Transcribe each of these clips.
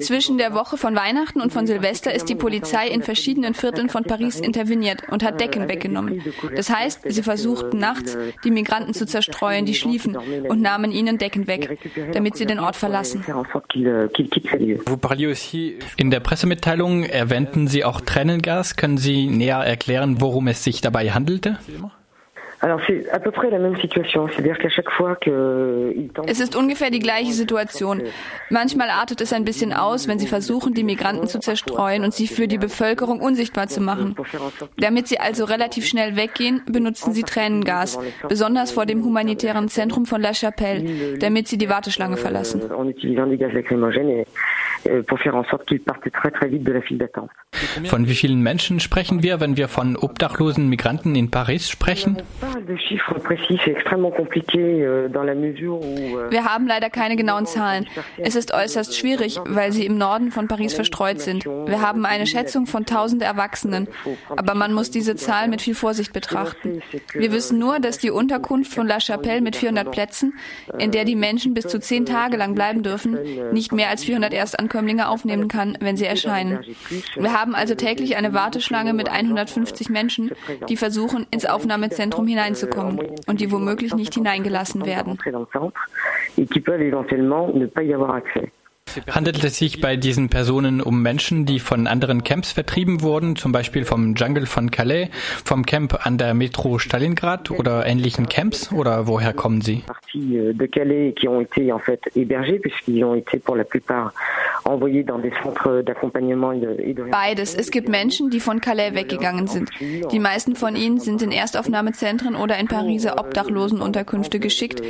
Zwischen der Woche von Weihnachten und von Silvester ist die Polizei in verschiedenen Vierteln von Paris interveniert und hat Decken weggenommen. Das heißt, sie versuchten nachts, die Migranten zu zerstreuen, die schliefen, und nahmen ihnen Decken weg, damit sie den Ort verlassen. In der Pressemitteilung erwähnten Sie auch Tränengas. Können Sie näher erklären, worum es sich dabei handelte? Es ist ungefähr die gleiche Situation. Manchmal artet es ein bisschen aus, wenn sie versuchen, die Migranten zu zerstreuen und sie für die Bevölkerung unsichtbar zu machen. Damit sie also relativ schnell weggehen, benutzen sie Tränengas, besonders vor dem humanitären Zentrum von La Chapelle, damit sie die Warteschlange verlassen. Euh, von wie vielen Menschen sprechen wir, wenn wir von obdachlosen Migranten in Paris sprechen? Euh, euh, wir haben leider keine genauen Zahlen. Es ist äußerst schwierig, weil sie im Norden von Paris verstreut sind. Wir haben eine Schätzung von 1000 Erwachsenen, aber man muss diese Zahl mit viel Vorsicht betrachten. Wir wissen nur, dass die Unterkunft von La Chapelle mit 400 Plätzen, in der die Menschen bis zu zehn Tage lang bleiben dürfen, nicht mehr als 400 Erstankömmlinge aufnehmen kann, wenn sie erscheinen. Wir haben also täglich eine Warteschlange mit 150 Menschen, die versuchen, ins Aufnahmezentrum hineinzukommen und die womöglich nicht hineingelassen werden. Handelt es sich bei diesen Personen um Menschen, die von anderen Camps vertrieben wurden, zum Beispiel vom Jungle von Calais, vom Camp an der Metro Stalingrad oder ähnlichen Camps? Oder woher kommen sie? Beides. Es gibt Menschen, die von Calais weggegangen sind. Die meisten von ihnen sind in Erstaufnahmezentren oder in Pariser Obdachlosenunterkünfte geschickt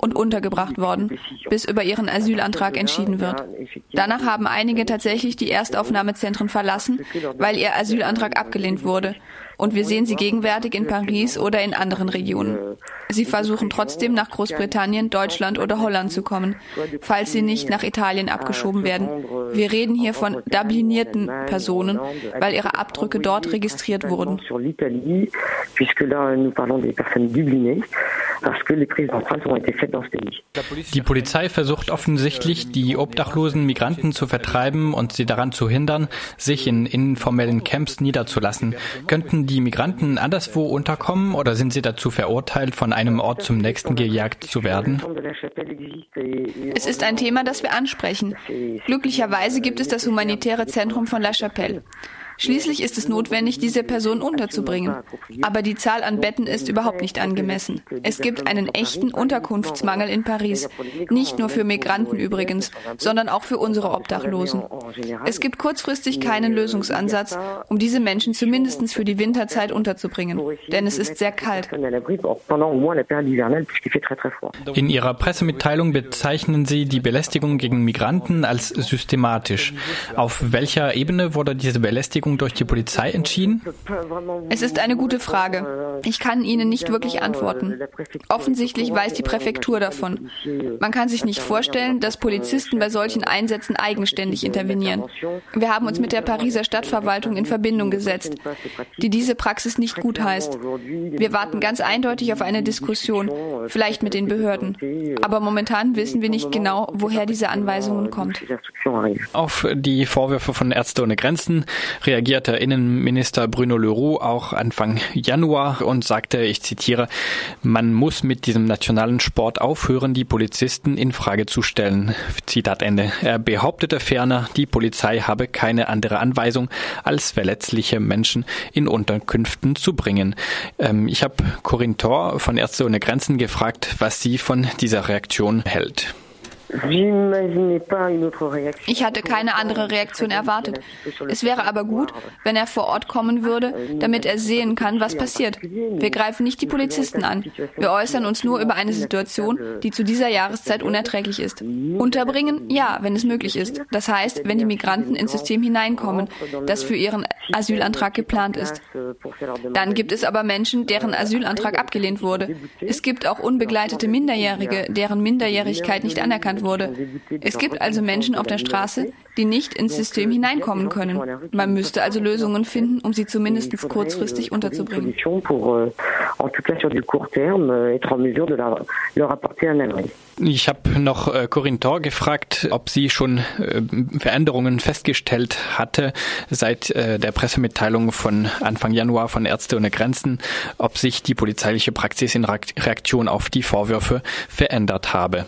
und untergebracht worden, bis über ihren Asylantrag entschieden wird. Danach haben einige tatsächlich die Erstaufnahmezentren verlassen, weil ihr Asylantrag abgelehnt wurde. Und wir sehen sie gegenwärtig in Paris oder in anderen Regionen. Sie versuchen trotzdem nach Großbritannien, Deutschland oder Holland zu kommen, falls sie nicht nach Italien abgeschoben werden. Wir reden hier von dublinierten Personen, weil ihre Abdrücke dort registriert wurden. Die Polizei versucht offensichtlich, die obdachlosen Migranten zu vertreiben und sie daran zu hindern, sich in informellen Camps niederzulassen. Könnten die Migranten anderswo unterkommen oder sind sie dazu verurteilt, von einem Ort zum nächsten gejagt zu werden? Es ist ein Thema, das wir ansprechen. Glücklicherweise gibt es das humanitäre Zentrum von La Chapelle. Schließlich ist es notwendig, diese Person unterzubringen. Aber die Zahl an Betten ist überhaupt nicht angemessen. Es gibt einen echten Unterkunftsmangel in Paris. Nicht nur für Migranten übrigens, sondern auch für unsere Obdachlosen. Es gibt kurzfristig keinen Lösungsansatz, um diese Menschen zumindest für die Winterzeit unterzubringen. Denn es ist sehr kalt. In Ihrer Pressemitteilung bezeichnen Sie die Belästigung gegen Migranten als systematisch. Auf welcher Ebene wurde diese Belästigung Beschäftigung durch die Polizei entschieden? Es ist eine gute Frage. Ich kann Ihnen nicht wirklich antworten. Offensichtlich weiß die Präfektur davon. Man kann sich nicht vorstellen, dass Polizisten bei solchen Einsätzen eigenständig intervenieren. Wir haben uns mit der Pariser Stadtverwaltung in Verbindung gesetzt, die diese Praxis nicht gut heißt. Wir warten ganz eindeutig auf eine Diskussion, vielleicht mit den Behörden. Aber momentan wissen wir nicht genau, woher diese Anweisungen kommen. Auf die Vorwürfe von Ärzte ohne Grenzen reagierte Innenminister Bruno Leroux auch Anfang Januar und sagte, ich zitiere, man muss mit diesem nationalen Sport aufhören, die Polizisten in Frage zu stellen. Zitat Ende. Er behauptete ferner, die Polizei habe keine andere Anweisung, als verletzliche Menschen in Unterkünften zu bringen. Ähm, ich habe Corinne Thor von Ärzte ohne Grenzen gefragt, was sie von dieser Reaktion hält. Ich hatte keine andere Reaktion erwartet. Es wäre aber gut, wenn er vor Ort kommen würde, damit er sehen kann, was passiert. Wir greifen nicht die Polizisten an. Wir äußern uns nur über eine Situation, die zu dieser Jahreszeit unerträglich ist. Unterbringen? Ja, wenn es möglich ist. Das heißt, wenn die Migranten ins System hineinkommen, das für ihren Asylantrag geplant ist. Dann gibt es aber Menschen, deren Asylantrag abgelehnt wurde. Es gibt auch unbegleitete Minderjährige, deren Minderjährigkeit nicht anerkannt verhindert wurde. Es gibt also Menschen auf der Straße, die nicht ins System hineinkommen können. Man müsste also Lösungen finden, um sie zumindest kurzfristig unterzubringen. Ich habe noch äh, Corinne Thor gefragt, ob sie schon äh, Veränderungen festgestellt hatte seit äh, der Pressemitteilung von Anfang Januar von Ärzte ohne Grenzen, ob sich die polizeiliche Praxis in Reaktion auf die Vorwürfe verändert habe.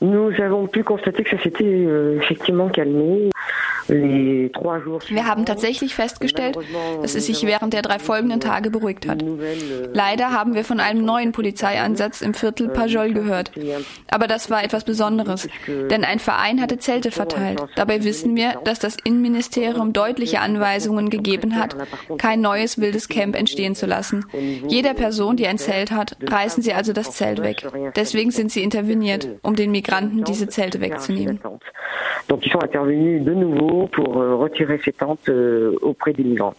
Nous avons pu constater que ça s'était euh, effectivement calmé. Wir haben tatsächlich festgestellt, dass es sich während der drei folgenden Tage beruhigt hat. Leider haben wir von einem neuen Polizeieinsatz im Viertel Pajol gehört. Aber das war etwas Besonderes, denn ein Verein hatte Zelte verteilt. Dabei wissen wir, dass das Innenministerium deutliche Anweisungen gegeben hat, kein neues wildes Camp entstehen zu lassen. Jeder Person, die ein Zelt hat, reißen sie also das Zelt weg. Deswegen sind sie interveniert, um den Migranten diese Zelte wegzunehmen. Donc ils sont intervenus de nouveau pour euh, retirer ces tentes euh, auprès des migrants.